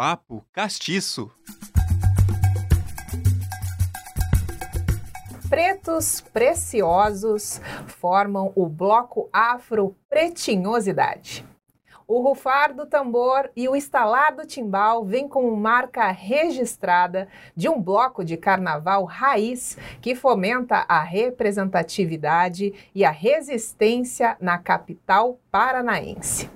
Papo Castiço. Pretos preciosos formam o bloco Afro Pretinhosidade. O rufar do tambor e o estalar do timbal vêm como marca registrada de um bloco de carnaval raiz que fomenta a representatividade e a resistência na capital paranaense.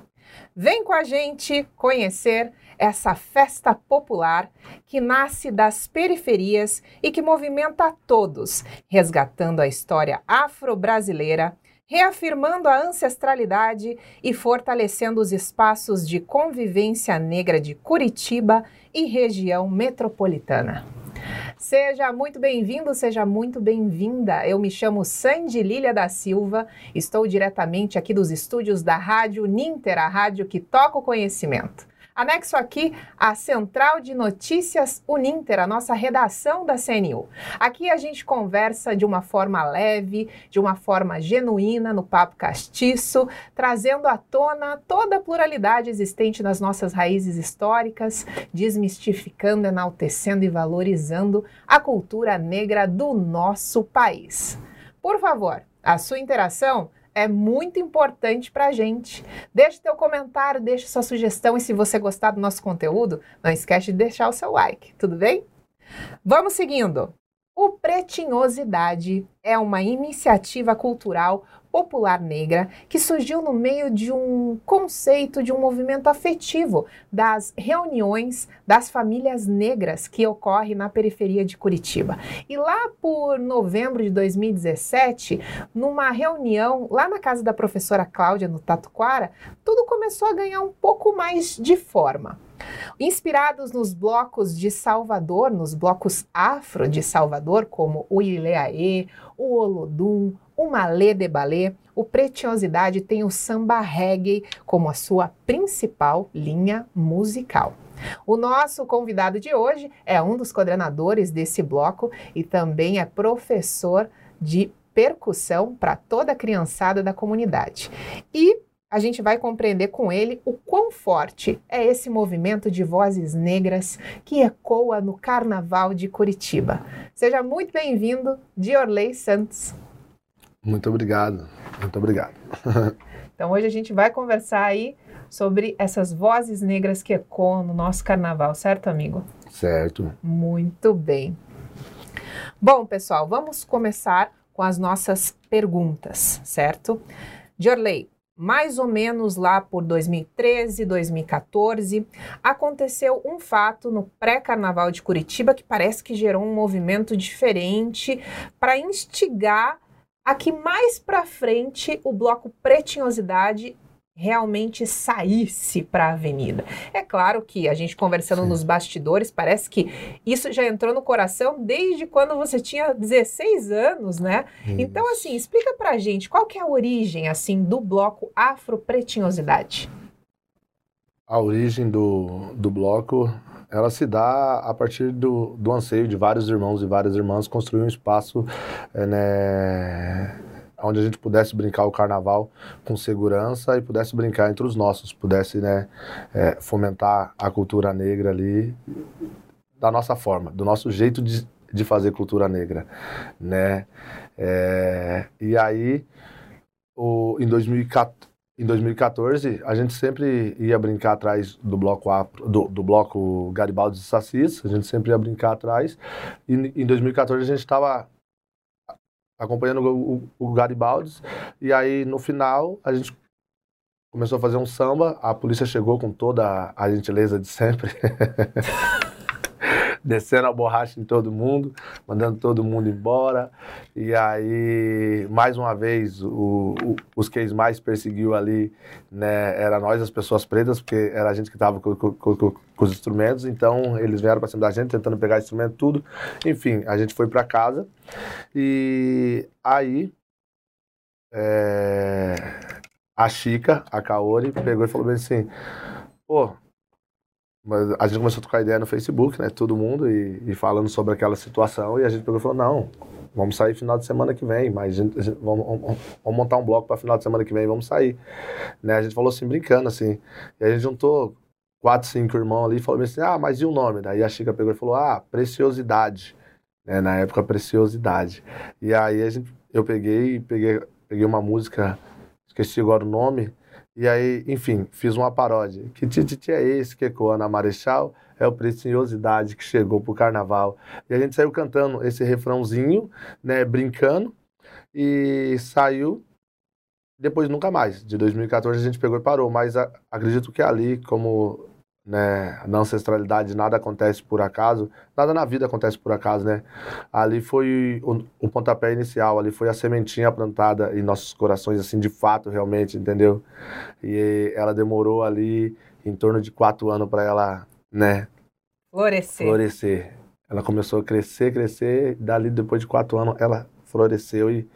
Vem com a gente conhecer essa festa popular que nasce das periferias e que movimenta todos, resgatando a história afro-brasileira reafirmando a ancestralidade e fortalecendo os espaços de convivência negra de Curitiba e região metropolitana. Seja muito bem-vindo, seja muito bem-vinda. Eu me chamo Sandy Lília da Silva, estou diretamente aqui dos estúdios da Rádio Ninter, a rádio que toca o conhecimento. Anexo aqui a Central de Notícias Uninter, a nossa redação da CNU. Aqui a gente conversa de uma forma leve, de uma forma genuína, no papo castiço, trazendo à tona toda a pluralidade existente nas nossas raízes históricas, desmistificando, enaltecendo e valorizando a cultura negra do nosso país. Por favor, a sua interação é muito importante para a gente. Deixe teu comentário, deixe sua sugestão e se você gostar do nosso conteúdo, não esquece de deixar o seu like, tudo bem? Vamos seguindo. O Pretinhosidade é uma iniciativa cultural popular negra que surgiu no meio de um conceito de um movimento afetivo das reuniões das famílias negras que ocorre na periferia de Curitiba. E lá por novembro de 2017, numa reunião lá na casa da professora Cláudia no Tatuquara, tudo começou a ganhar um pouco mais de forma. Inspirados nos blocos de Salvador, nos blocos afro de Salvador, como o Ileaê, o Olodum, o Malê de Balé, o Pretiosidade tem o samba reggae como a sua principal linha musical. O nosso convidado de hoje é um dos coordenadores desse bloco e também é professor de percussão para toda a criançada da comunidade. E a gente vai compreender com ele o quão forte é esse movimento de vozes negras que ecoa no Carnaval de Curitiba. Seja muito bem-vindo, Diorley Santos. Muito obrigado, muito obrigado. então hoje a gente vai conversar aí sobre essas vozes negras que ecoam no nosso carnaval, certo, amigo? Certo. Muito bem. Bom, pessoal, vamos começar com as nossas perguntas, certo? Diorley, mais ou menos lá por 2013, 2014, aconteceu um fato no pré-carnaval de Curitiba que parece que gerou um movimento diferente para instigar a que mais para frente o bloco Pretinhosidade realmente saísse para a avenida. É claro que a gente conversando Sim. nos bastidores, parece que isso já entrou no coração desde quando você tinha 16 anos, né? Isso. Então, assim, explica pra gente qual que é a origem, assim, do bloco Afro-Pretinhosidade. A origem do, do bloco, ela se dá a partir do, do anseio de vários irmãos e várias irmãs construir um espaço, é, né onde a gente pudesse brincar o carnaval com segurança e pudesse brincar entre os nossos, pudesse né, é, fomentar a cultura negra ali da nossa forma, do nosso jeito de, de fazer cultura negra, né? É, e aí, o, em 2014, em 2014, a gente sempre ia brincar atrás do bloco A, do, do bloco Garibaldi e Sassis, a gente sempre ia brincar atrás. E em 2014 a gente estava acompanhando o, o, o Garibaldi. E aí, no final, a gente começou a fazer um samba. A polícia chegou com toda a gentileza de sempre. descendo a borracha em todo mundo, mandando todo mundo embora. E aí, mais uma vez, o, o, os que mais perseguiu ali, né, era nós, as pessoas pretas, porque era a gente que estava com, com, com, com, os instrumentos. Então, eles vieram para cima da gente, tentando pegar instrumento, tudo. Enfim, a gente foi para casa. E aí, é, a Chica, a Kaori, pegou e falou bem assim: pô, mas a gente começou a trocar ideia no Facebook, né? Todo mundo, e, e, falando sobre aquela situação. E a gente pegou e falou: não, vamos sair final de semana que vem, mas a gente, a gente, vamos, vamos, vamos, montar um bloco para final de semana que vem, vamos sair. Né? A gente falou assim, brincando, assim. E a gente juntou quatro, cinco irmãos ali, falou assim, ah, mas e o nome? Daí a Chica pegou e falou, ah, Preciosidade. Né, na época, Preciosidade. E aí a gente, eu peguei, peguei, peguei uma música, esqueci agora o nome, e aí, enfim, fiz uma paródia. Que tititi é esse que ecoa na Marechal? É o Preciosidade que chegou pro carnaval. E a gente saiu cantando esse refrãozinho, né, brincando, e saiu depois nunca mais. De 2014 a gente pegou e parou, mas a, acredito que ali, como né, na ancestralidade nada acontece por acaso, nada na vida acontece por acaso, né? Ali foi o, o, pontapé inicial, ali foi a sementinha plantada em nossos corações, assim, de fato, realmente, entendeu? E ela demorou ali em torno de quatro anos para ela, né? Florescer. Florescer. Ela começou a crescer, crescer, dali depois de quatro anos ela floresceu e,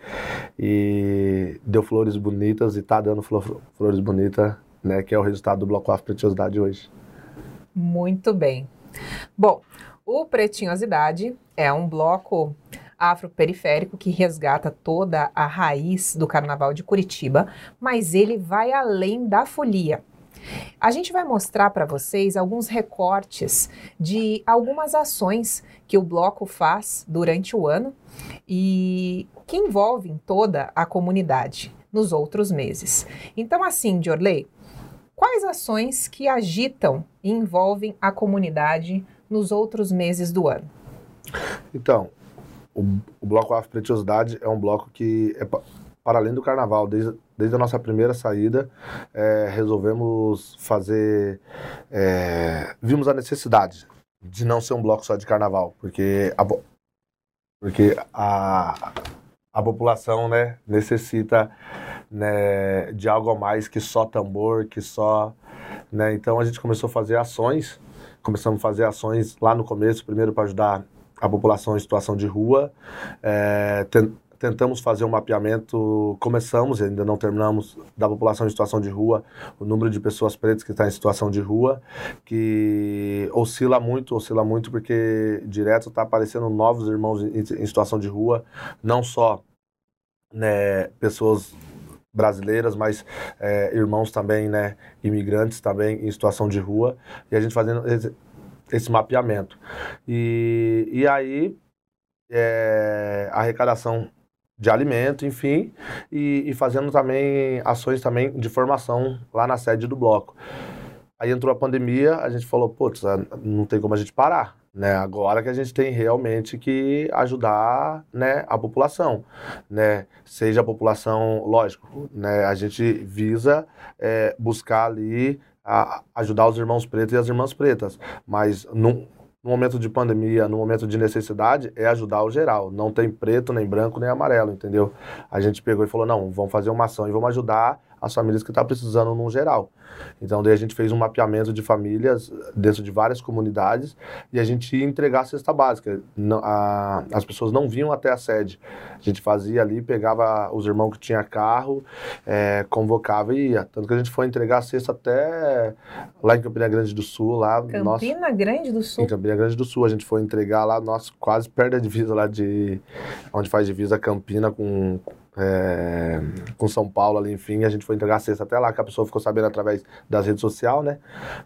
e deu flores bonitas e tá dando flor, flores bonitas, né? Que é o resultado do Bloco Afro Preciosidade hoje. Muito bem. Bom, o Pretinhosidade é um bloco afroperiférico que resgata toda a raiz do Carnaval de Curitiba, mas ele vai além da folia. A gente vai mostrar para vocês alguns recortes de algumas ações que o bloco faz durante o ano e que envolvem toda a comunidade nos outros meses. Então, assim, Diorley, Quais ações que agitam e envolvem a comunidade nos outros meses do ano? Então, o, o Bloco Afro é um bloco que é para além do carnaval, desde, desde a nossa primeira saída, é, resolvemos fazer. É, vimos a necessidade de não ser um bloco só de carnaval, porque a, porque a, a população né, necessita né, de algo a mais que só tambor, que só. Né? Então a gente começou a fazer ações, começamos a fazer ações lá no começo, primeiro para ajudar a população em situação de rua. É, tentamos fazer um mapeamento, começamos, ainda não terminamos, da população em situação de rua, o número de pessoas pretas que está em situação de rua, que oscila muito, oscila muito porque direto está aparecendo novos irmãos em, em situação de rua, não só né, pessoas brasileiras, mas é, irmãos também, né, imigrantes também em situação de rua, e a gente fazendo esse, esse mapeamento. E, e aí, é, arrecadação de alimento, enfim, e, e, fazendo também ações também de formação lá na sede do bloco. Aí entrou a pandemia, a gente falou, putz, não tem como a gente parar. Né, agora que a gente tem realmente que ajudar né, a população, né, seja a população, lógico, né, a gente visa é, buscar ali a, ajudar os irmãos pretos e as irmãs pretas, mas no, no momento de pandemia, no momento de necessidade, é ajudar o geral. Não tem preto, nem branco, nem amarelo, entendeu? A gente pegou e falou, não, vamos fazer uma ação e vamos ajudar as famílias que estão tá precisando no geral. Então, daí a gente fez um mapeamento de famílias dentro de várias comunidades e a gente ia entregar a cesta básica. Não, a, as pessoas não vinham até a sede. A gente fazia ali, pegava os irmãos que tinha carro, é, convocava e ia. Tanto que a gente foi entregar a cesta até lá em Campina Grande do Sul. Lá, Campina Grande do Sul? Em Campina Grande do Sul. A gente foi entregar lá, nosso, quase perto da divisa lá de... Onde faz divisa Campina com é, com São Paulo ali, enfim, a gente foi entregar a cesta até lá, que a pessoa ficou sabendo através das redes sociais, né?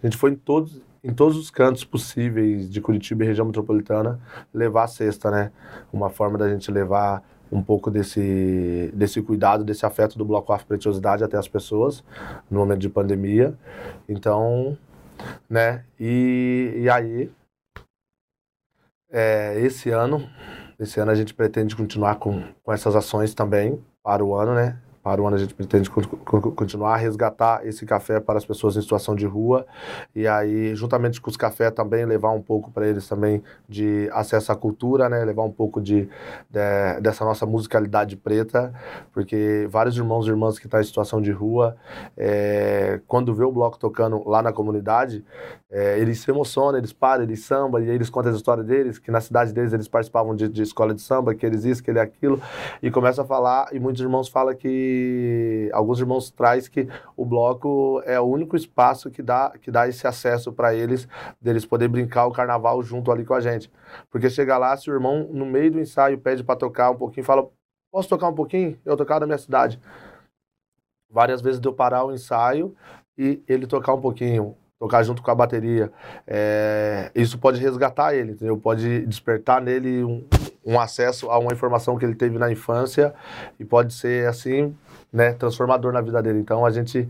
A gente foi em todos, em todos os cantos possíveis de Curitiba e região metropolitana levar a cesta, né? Uma forma da gente levar um pouco desse, desse cuidado, desse afeto do Bloco Afro Preciosidade até as pessoas no momento de pandemia. Então, né? E, e aí, é, esse ano esse ano a gente pretende continuar com, com essas ações também para o ano, né? Para o ano a gente pretende continuar a resgatar esse café para as pessoas em situação de rua e aí, juntamente com os cafés também, levar um pouco para eles também de acesso à cultura, né? Levar um pouco de, de dessa nossa musicalidade preta, porque vários irmãos e irmãs que estão em situação de rua, é, quando vê o bloco tocando lá na comunidade, é, eles se emocionam, eles param, eles samba, e aí eles contam a história deles, que na cidade deles eles participavam de, de escola de samba, que eles isso, que ele aquilo, e começa a falar, e muitos irmãos falam que, alguns irmãos traz que o bloco é o único espaço que dá, que dá esse acesso para eles, deles poder brincar o carnaval junto ali com a gente. Porque chega lá, se o irmão no meio do ensaio pede para tocar um pouquinho, fala, posso tocar um pouquinho? Eu tocar na minha cidade. Várias vezes deu parar o ensaio e ele tocar um pouquinho tocar junto com a bateria. É, isso pode resgatar ele, entendeu? Pode despertar nele um, um, acesso a uma informação que ele teve na infância e pode ser assim, né, transformador na vida dele. Então a gente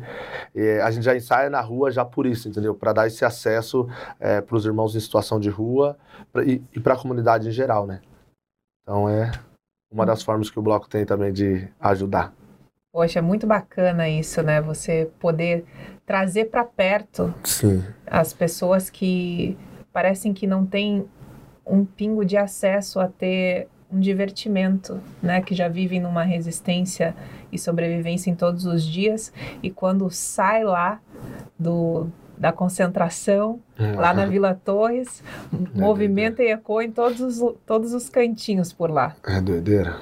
é, a gente já ensaia na rua já por isso, entendeu? Para dar esse acesso é, para os irmãos em situação de rua pra, e, e para a comunidade em geral, né? Então é uma das formas que o bloco tem também de ajudar. Poxa, é muito bacana isso, né? Você poder trazer para perto Sim. as pessoas que parecem que não têm um pingo de acesso a ter um divertimento, né? Que já vivem numa resistência e sobrevivência em todos os dias e quando sai lá do da concentração, uhum. lá na Vila Torres, é movimenta e ecoa em todos os, todos os cantinhos por lá. É doideira.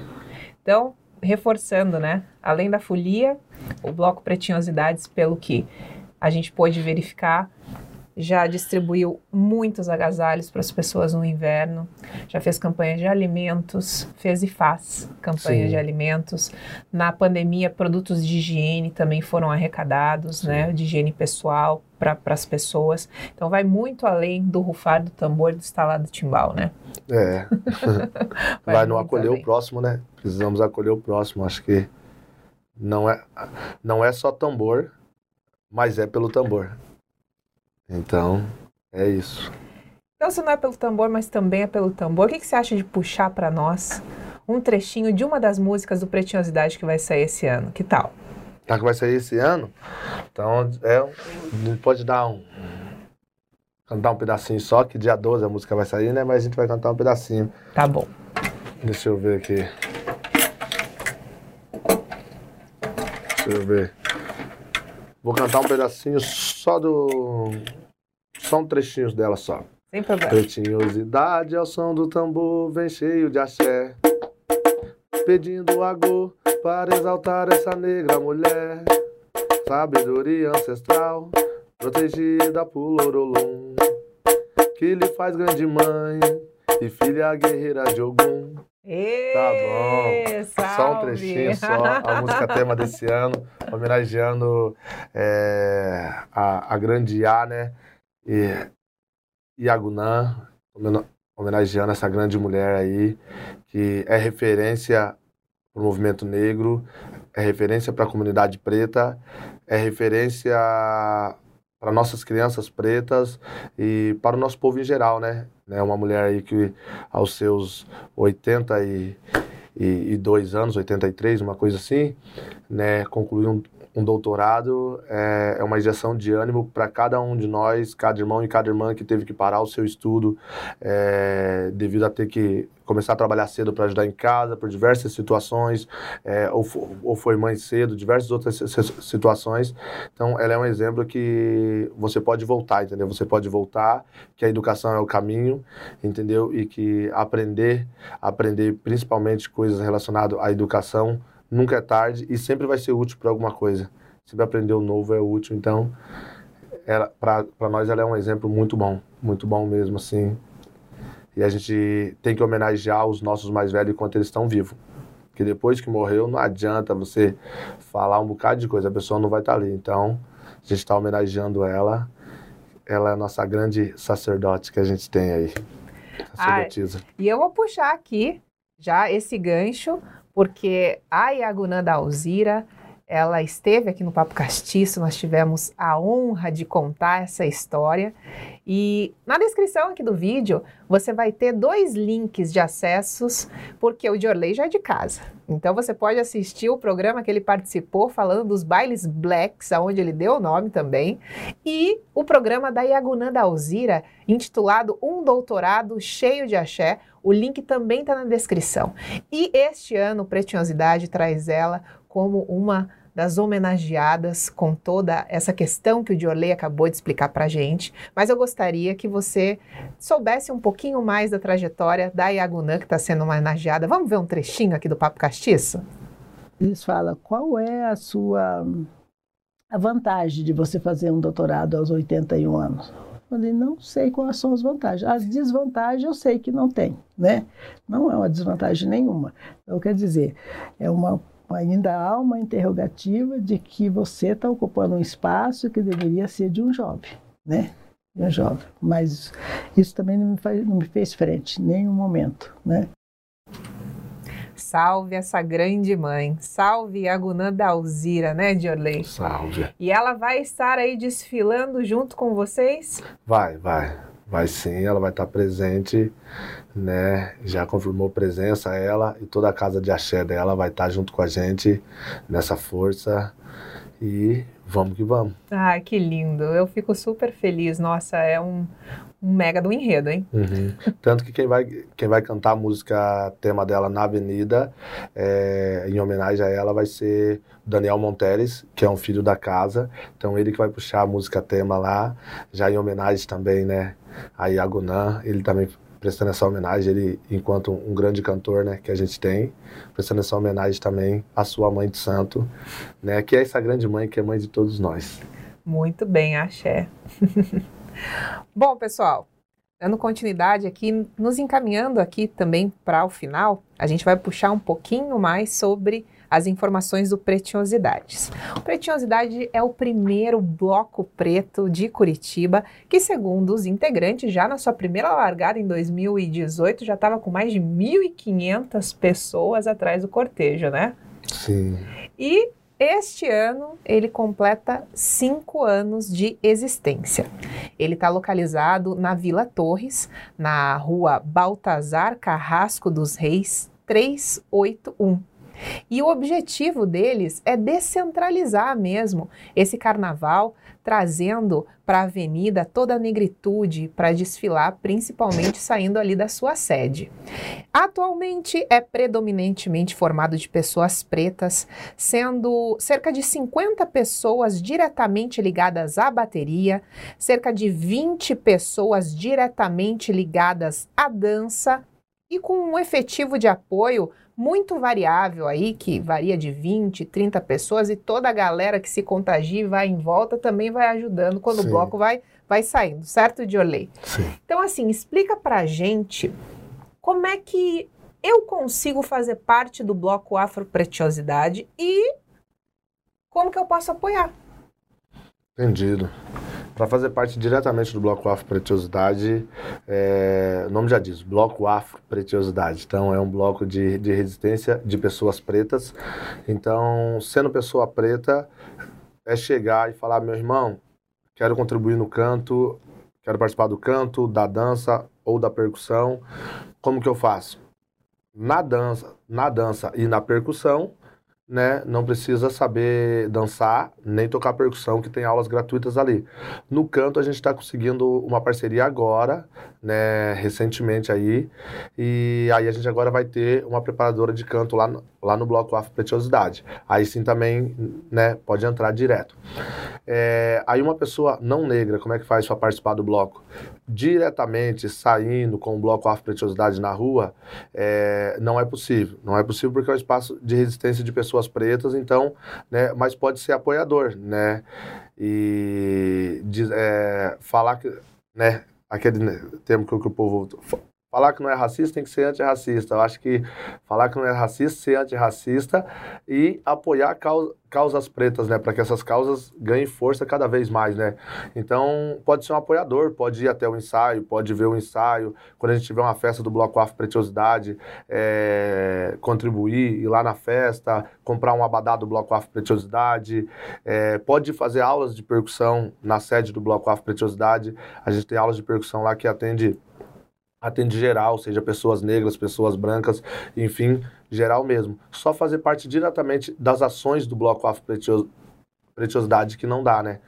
Então, reforçando, né? Além da folia, o Bloco Pretinhosidades, pelo que a gente pôde verificar, já distribuiu muitos agasalhos para as pessoas no inverno, já fez campanha de alimentos, fez e faz campanha Sim. de alimentos. Na pandemia, produtos de higiene também foram arrecadados, né, de higiene pessoal para as pessoas. Então vai muito além do rufar do tambor do instalado timbal, né? É. vai, vai não acolher além. o próximo, né? Precisamos acolher o próximo. Acho que não é, não é só tambor, mas é pelo tambor. Então, é isso. Então, se não é pelo tambor, mas também é pelo tambor, o que, que você acha de puxar para nós um trechinho de uma das músicas do Pretinhosidade que vai sair esse ano? Que tal? Tá, que vai sair esse ano? Então, é, pode dar um. Cantar um pedacinho só, que dia 12 a música vai sair, né? Mas a gente vai cantar um pedacinho. Tá bom. Deixa eu ver aqui. Deixa eu ver. Vou cantar um pedacinho só do. Só um trechinho dela só. Sem problema. Pretinhosidade ao som do tambor, vem cheio de axé. Pedindo agô para exaltar essa negra mulher. Sabedoria ancestral, protegida por Lorolum. Que lhe faz grande mãe e filha guerreira de Ogum. Tá bom. Salve. Só um trechinho só, a música tema desse ano, homenageando é, a, a grande Iá, né? E Iagunã, homenageando essa grande mulher aí, que é referência para o movimento negro, é referência para a comunidade preta, é referência para nossas crianças pretas e para o nosso povo em geral, né? É uma mulher aí que aos seus 82 anos, 83, uma coisa assim, né, concluiu um, um doutorado é, é uma injeção de ânimo para cada um de nós, cada irmão e cada irmã que teve que parar o seu estudo é, devido a ter que começar a trabalhar cedo para ajudar em casa, por diversas situações, é, ou, ou foi mãe cedo, diversas outras situações. Então, ela é um exemplo que você pode voltar, entendeu? Você pode voltar, que a educação é o caminho, entendeu? E que aprender, aprender principalmente coisas relacionadas à educação, nunca é tarde e sempre vai ser útil para alguma coisa. Sempre aprender o novo é útil, então para nós ela é um exemplo muito bom, muito bom mesmo assim. E a gente tem que homenagear os nossos mais velhos enquanto eles estão vivos. Porque depois que morreu, não adianta você falar um bocado de coisa, a pessoa não vai estar tá ali. Então, a gente está homenageando ela. Ela é a nossa grande sacerdote que a gente tem aí. Sacerdotisa. Ah, e eu vou puxar aqui já esse gancho porque a Iagunã da Alzira, ela esteve aqui no Papo Castiço, nós tivemos a honra de contar essa história. E na descrição aqui do vídeo, você vai ter dois links de acessos, porque o Diorley já é de casa. Então você pode assistir o programa que ele participou falando dos bailes blacks, aonde ele deu o nome também, e o programa da Iagunã da Alzira, intitulado Um Doutorado Cheio de Axé, o link também está na descrição. E este ano, Pretinhosidade traz ela como uma das homenageadas com toda essa questão que o Diorley acabou de explicar para gente, mas eu gostaria que você soubesse um pouquinho mais da trajetória da Iagunã, que está sendo homenageada. Vamos ver um trechinho aqui do Papo Castiço? Eles falam, qual é a sua a vantagem de você fazer um doutorado aos 81 anos? Falei, não sei quais são as vantagens. As desvantagens eu sei que não tem, né? Não é uma desvantagem nenhuma. Então, quer dizer, é uma ainda há uma interrogativa de que você está ocupando um espaço que deveria ser de um jovem. né? Eu jovem. Mas isso também não me, faz, não me fez frente, em nenhum momento, né? Salve essa grande mãe. Salve a Gunã Dalzira, né, Diorley? Salve. E ela vai estar aí desfilando junto com vocês? Vai, vai. Vai sim, ela vai estar presente, né? Já confirmou presença ela e toda a casa de axé dela vai estar junto com a gente nessa força. E vamos que vamos. Ah, que lindo. Eu fico super feliz. Nossa, é um, um mega do enredo, hein? Uhum. Tanto que quem vai, quem vai cantar a música tema dela na Avenida, é, em homenagem a ela, vai ser Daniel Monteres, que é um filho da casa. Então ele que vai puxar a música tema lá, já em homenagem também, né? A Iagunã, ele também prestando essa homenagem, ele enquanto um grande cantor, né, que a gente tem, prestando essa homenagem também à sua mãe de santo, né, que é essa grande mãe que é mãe de todos nós. Muito bem, axé. Bom, pessoal, dando continuidade aqui, nos encaminhando aqui também para o final, a gente vai puxar um pouquinho mais sobre as informações do Pretiosidades. O Pretiosidade é o primeiro bloco preto de Curitiba, que segundo os integrantes, já na sua primeira largada em 2018, já estava com mais de 1.500 pessoas atrás do cortejo, né? Sim. E este ano ele completa cinco anos de existência. Ele está localizado na Vila Torres, na rua Baltazar Carrasco dos Reis, 381. E o objetivo deles é descentralizar mesmo esse carnaval, trazendo para a avenida toda a negritude para desfilar, principalmente saindo ali da sua sede. Atualmente é predominantemente formado de pessoas pretas, sendo cerca de 50 pessoas diretamente ligadas à bateria, cerca de 20 pessoas diretamente ligadas à dança e com um efetivo de apoio muito variável aí, que varia de 20, 30 pessoas, e toda a galera que se contagia e vai em volta também vai ajudando quando Sim. o bloco vai, vai saindo, certo, Diorley? Sim. Então, assim, explica pra gente como é que eu consigo fazer parte do bloco Afropretiosidade e como que eu posso apoiar. Entendido. Para fazer parte diretamente do Bloco Afro Pretiosidade, é, o nome já diz, Bloco Afro Pretiosidade. Então, é um bloco de, de resistência de pessoas pretas. Então, sendo pessoa preta, é chegar e falar: meu irmão, quero contribuir no canto, quero participar do canto, da dança ou da percussão. Como que eu faço? Na dança, na dança e na percussão, né, não precisa saber dançar nem tocar percussão, que tem aulas gratuitas ali. No canto a gente está conseguindo uma parceria agora, né, recentemente aí, e aí a gente agora vai ter uma preparadora de canto lá lá no bloco Afro Pretiosidade. Aí sim também, né, pode entrar direto. É, aí uma pessoa não negra, como é que faz para participar do bloco? Diretamente saindo com o bloco Afro Pretiosidade na rua, é, não é possível. Não é possível porque é um espaço de resistência de pessoas pretas, então, né, mas pode ser apoiador, né? E de, é, falar que, né, aquele termo que o povo falar que não é racista tem que ser antirracista. Eu acho que falar que não é racista, ser antirracista e apoiar causa, causas pretas, né? Para que essas causas ganhem força cada vez mais, né? Então, pode ser um apoiador, pode ir até o ensaio, pode ver o ensaio. Quando a gente tiver uma festa do Bloco Afro Pretiosidade, é, contribuir, ir lá na festa, comprar um abadá do Bloco Afro Pretiosidade. É, pode fazer aulas de percussão na sede do Bloco Afro Pretiosidade. A gente tem aulas de percussão lá que atende atende geral, seja pessoas negras, pessoas brancas, enfim, geral mesmo. Só fazer parte diretamente das ações do Bloco Afro Pretiosidade que não dá, né?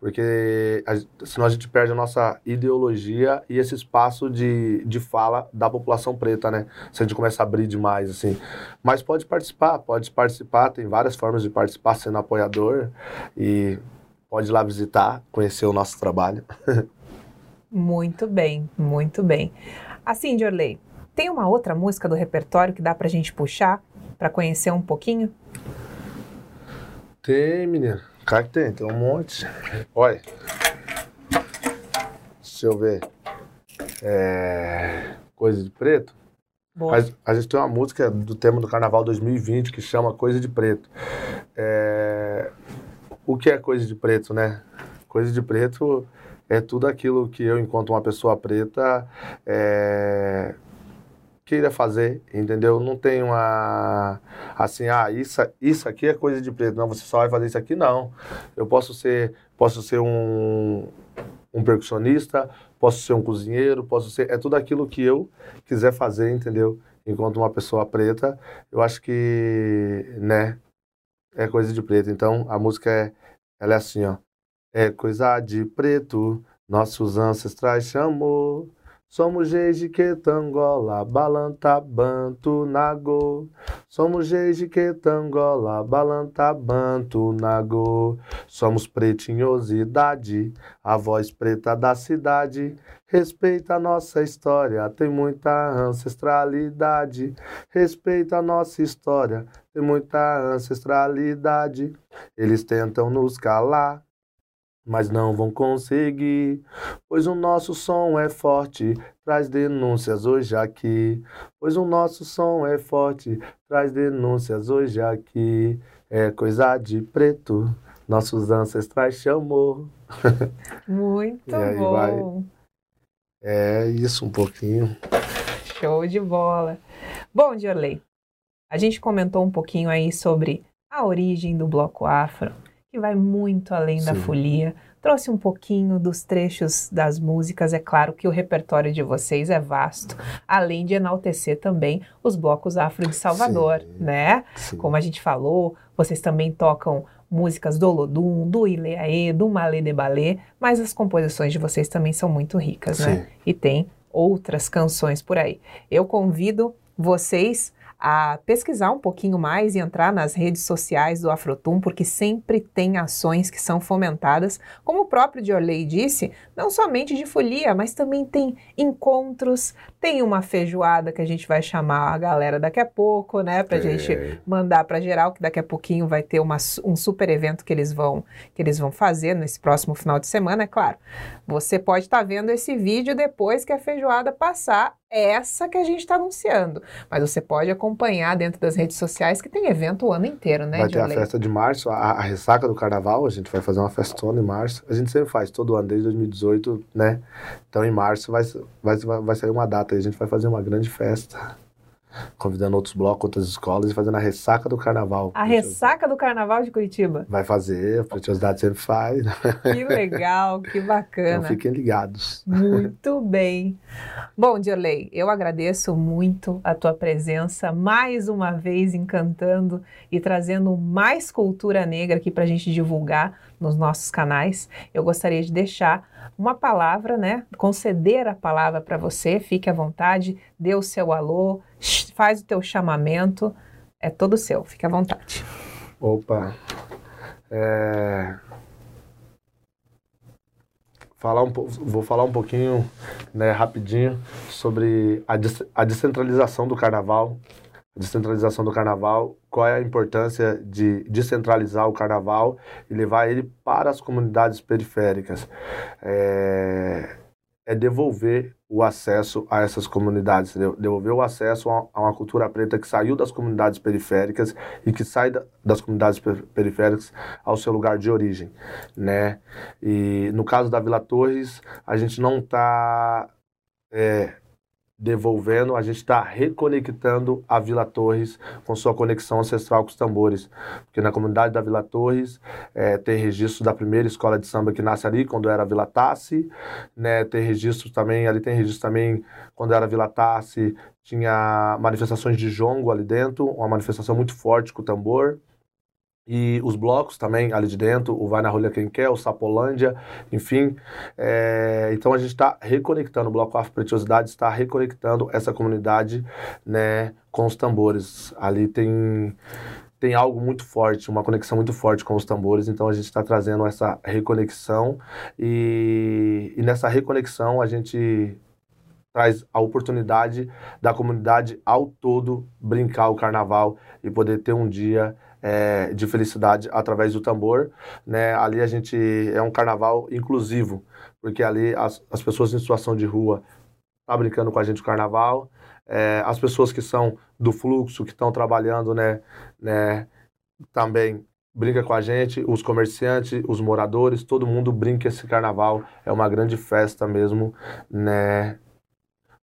Porque a, senão a gente perde a nossa ideologia e esse espaço de, de fala da população preta, né? Se a gente começa a abrir demais, assim. Mas pode participar, pode participar, tem várias formas de participar sendo apoiador e pode ir lá visitar, conhecer o nosso trabalho. Muito bem, muito bem. Assim, Diorley, tem uma outra música do repertório que dá pra gente puxar para conhecer um pouquinho? Tem, menina. Claro que tem, tem um monte. Olha. Deixa eu ver. É... Coisa de preto. A, a, gente tem uma música do tema do Carnaval 2020 que chama Coisa de Preto. É... O que é coisa de preto, né? Coisa de preto é tudo aquilo que eu, enquanto uma pessoa preta, é, queira fazer, entendeu? Não tem uma assim, ah, isso, isso aqui é coisa de preto, não, você só vai fazer isso aqui, não. Eu posso ser, posso ser um, um percussionista, posso ser um cozinheiro, posso ser, é tudo aquilo que eu quiser fazer, entendeu? Enquanto uma pessoa preta, eu acho que, né, é coisa de preto. Então, a música é, ela é assim, ó. É coisa de preto, nossos ancestrais chamou. Somos reis de Quetangola, Balanta, Banto, Nagô. Somos reis de Quetangola, Balanta, Banto, Nagô. Somos pretinhosidade, a voz preta da cidade. Respeita a nossa história, tem muita ancestralidade. Respeita a nossa história, tem muita ancestralidade. Eles tentam nos calar mas não vão conseguir, pois o nosso som é forte, traz denúncias hoje aqui. Pois o nosso som é forte, traz denúncias hoje aqui. É coisa de preto, nossos ancestrais chamou. Muito bom. Vai... É isso um pouquinho. Show de bola. Bom, Diorley, a gente comentou um pouquinho aí sobre a origem do bloco afro que vai muito além Sim. da folia. Trouxe um pouquinho dos trechos das músicas. É claro que o repertório de vocês é vasto, além de enaltecer também os blocos afro de Salvador, Sim. né? Sim. Como a gente falou, vocês também tocam músicas do Olodum, do Ileaê, do Malê de Balé, mas as composições de vocês também são muito ricas, né? E tem outras canções por aí. Eu convido vocês a pesquisar um pouquinho mais e entrar nas redes sociais do Afrotum, porque sempre tem ações que são fomentadas, como o próprio Diorley disse, não somente de folia, mas também tem encontros, tem uma feijoada que a gente vai chamar a galera daqui a pouco, né, pra é. gente mandar para geral, que daqui a pouquinho vai ter uma, um super evento que eles vão que eles vão fazer nesse próximo final de semana, é claro. Você pode estar tá vendo esse vídeo depois que a feijoada passar essa que a gente está anunciando. Mas você pode acompanhar dentro das redes sociais que tem evento o ano inteiro, né? Vai ter a festa de março, a, a, ressaca do carnaval, a gente vai fazer uma festona em março. A gente sempre faz, todo ano, desde 2018, né? Então em março vai, vai, vai sair uma data e a gente vai fazer uma grande festa convidando outros blocos, outras escolas e fazendo a ressaca do carnaval. A ressaca do carnaval de Curitiba? Vai fazer, a Preciosidade sempre faz. Que legal, que bacana. Então fiquem ligados. Muito bem. Bom, Diolei, eu agradeço muito a tua presença, mais uma vez encantando e trazendo mais cultura negra aqui para a gente divulgar nos nossos canais. Eu gostaria de deixar uma palavra, né? Conceder a palavra para você, fique à vontade, dê o seu alô, faz o teu chamamento, é todo seu, fique à vontade. Opa, é... falar um, vou falar um pouquinho, né, rapidinho, sobre a, a descentralização do carnaval, descentralização do carnaval, qual é a importância de descentralizar o carnaval e levar ele para as comunidades periféricas. É, é devolver o acesso a essas comunidades, devolver o acesso a, uma cultura preta que saiu das comunidades periféricas e que sai das comunidades periféricas ao seu lugar de origem, né? E no caso da Vila Torres, a gente não está é, devolvendo, a gente está reconectando a Vila Torres com sua conexão ancestral com os tambores. Porque na comunidade da Vila Torres é, tem registro da primeira escola de samba que nasce ali, quando era Vila Tassi, né? Tem registro também, ali tem registro também, quando era Vila Tassi, tinha manifestações de jongo ali dentro, uma manifestação muito forte com o tambor e os blocos também ali de dentro, o Vai na Rolha Quem Quer, o Sapolândia, enfim. É, então a gente está reconectando, o Bloco Afro Preciosidade está reconectando essa comunidade né, com os tambores. Ali tem, tem algo muito forte, uma conexão muito forte com os tambores, então a gente está trazendo essa reconexão e, e nessa reconexão a gente traz a oportunidade da comunidade ao todo brincar o carnaval e poder ter um dia é, de felicidade através do tambor. Né? Ali a gente é um carnaval inclusivo, porque ali as, as pessoas em situação de rua tá brincando com a gente o carnaval, é, as pessoas que são do fluxo, que estão trabalhando, né, né, também brinca com a gente, os comerciantes, os moradores, todo mundo brinca esse carnaval. É uma grande festa mesmo, né?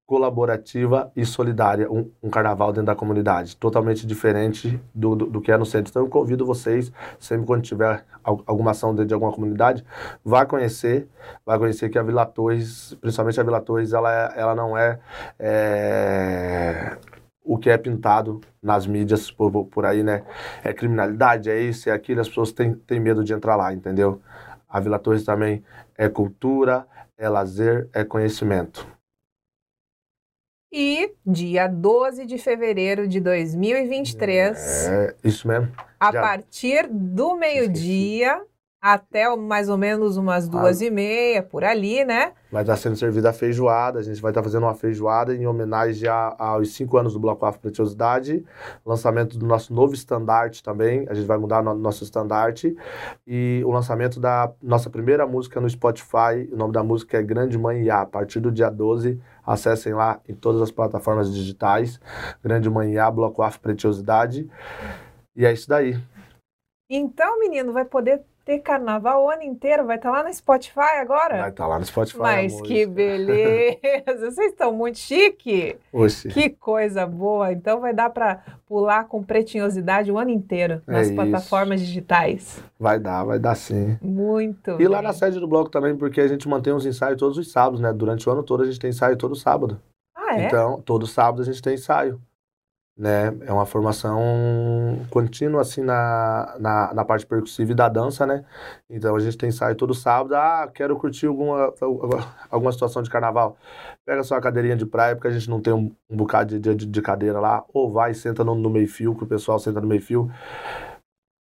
Colaborativa e solidária, um, um, carnaval dentro da comunidade, totalmente diferente do, do, do, que é no centro. Então eu convido vocês, sempre quando tiver alguma ação dentro de alguma comunidade, vá conhecer, vá conhecer que a Vila Torres, principalmente a Vila Torres, ela, é, ela não é, é o que é pintado nas mídias por, por aí, né? É criminalidade, é isso, é aquilo, as pessoas têm, têm medo de entrar lá, entendeu? A Vila Torres também é cultura, é lazer, é conhecimento. E dia 12 de fevereiro de 2023. É, isso mesmo. A Já. partir do meio-dia até mais ou menos umas duas ah. e meia, por ali, né? Vai estar sendo servida a feijoada, a gente vai estar fazendo uma feijoada em homenagem a, aos cinco anos do Bloco Afro Preciosidade, lançamento do nosso novo estandarte também, a gente vai mudar no, nosso estandarte, e o lançamento da nossa primeira música no Spotify, o nome da música é Grande Mãe A, a partir do dia 12, acessem lá em todas as plataformas digitais, Grande Mãe A, Bloco Afro Preciosidade, e é isso daí. Então, menino, vai poder ter carnaval o ano inteiro. Vai estar tá lá no Spotify agora? Vai estar tá lá no Spotify. Mas que beleza! Vocês estão muito chique! Oxi. Que coisa boa! Então vai dar para pular com pretinhosidade o ano inteiro é nas é plataformas digitais. Vai dar, vai dar sim. Muito. E bem. lá na sede do bloco também, porque a gente mantém os ensaios todos os sábados, né? Durante o ano todo a gente tem ensaio todo sábado. Ah, é? Então, todo sábado a gente tem ensaio né? É uma formação contínua, assim, na, na, na, parte percussiva e da dança, né? Então a gente tem ensaio todo sábado. Ah, quero curtir alguma, alguma situação de carnaval. Pega sua cadeirinha de praia, porque a gente não tem um, um bocado de, de, de cadeira lá. Ou vai senta no, no meio-fio, que o pessoal senta no meio-fio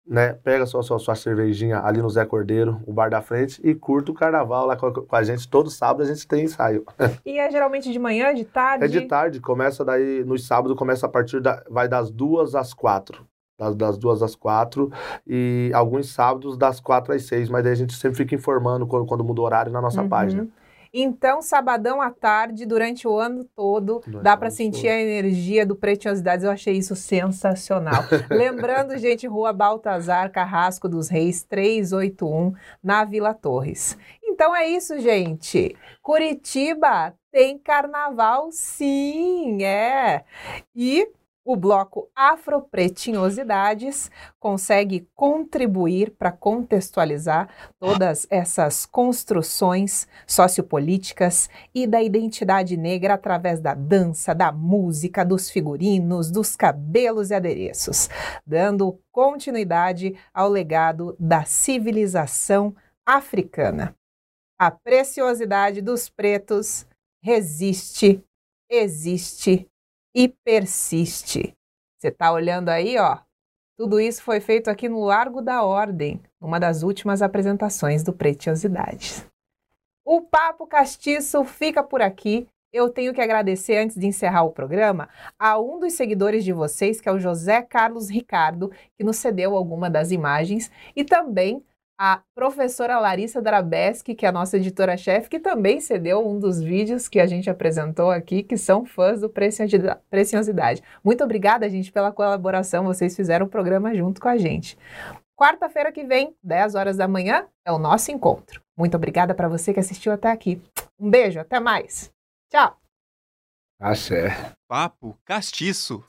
né? Pega sua, sua, sua cervejinha ali no Zé Cordeiro, o bar da frente, e curta o carnaval lá com, com, a gente. Todo sábado a gente tem ensaio. E é geralmente de manhã, de tarde? É de tarde, começa daí, nos sábados começa a partir da. vai das duas às quatro. Das, das duas às quatro, e alguns sábados das quatro às seis, mas daí a gente sempre fica informando quando, quando muda o horário na nossa uhum. página. Então, sabadão à tarde, durante o ano todo, dá para sentir todo. a energia do Pretiosidades. Eu achei isso sensacional. Lembrando, gente, Rua Baltazar Carrasco dos Reis, 381, na Vila Torres. Então é isso, gente. Curitiba tem carnaval, sim, é. E o bloco Afropretinhosidades consegue contribuir para contextualizar todas essas construções sociopolíticas e da identidade negra através da dança, da música, dos figurinos, dos cabelos e adereços, dando continuidade ao legado da civilização africana. A preciosidade dos pretos resiste, existe e persiste. Você está olhando aí, ó. Tudo isso foi feito aqui no Largo da Ordem, uma das últimas apresentações do Preciosidades. O Papo Castiço fica por aqui. Eu tenho que agradecer, antes de encerrar o programa, a um dos seguidores de vocês, que é o José Carlos Ricardo, que nos cedeu alguma das imagens, e também a professora Larissa Drabeski, que é a nossa editora-chefe, que também cedeu um dos vídeos que a gente apresentou aqui, que são fãs do Preciosidade. Muito obrigada, gente, pela colaboração. Vocês fizeram o programa junto com a gente. Quarta-feira que vem, 10 horas da manhã, é o nosso encontro. Muito obrigada para você que assistiu até aqui. Um beijo, até mais. Tchau. Axé. Papo Castiço.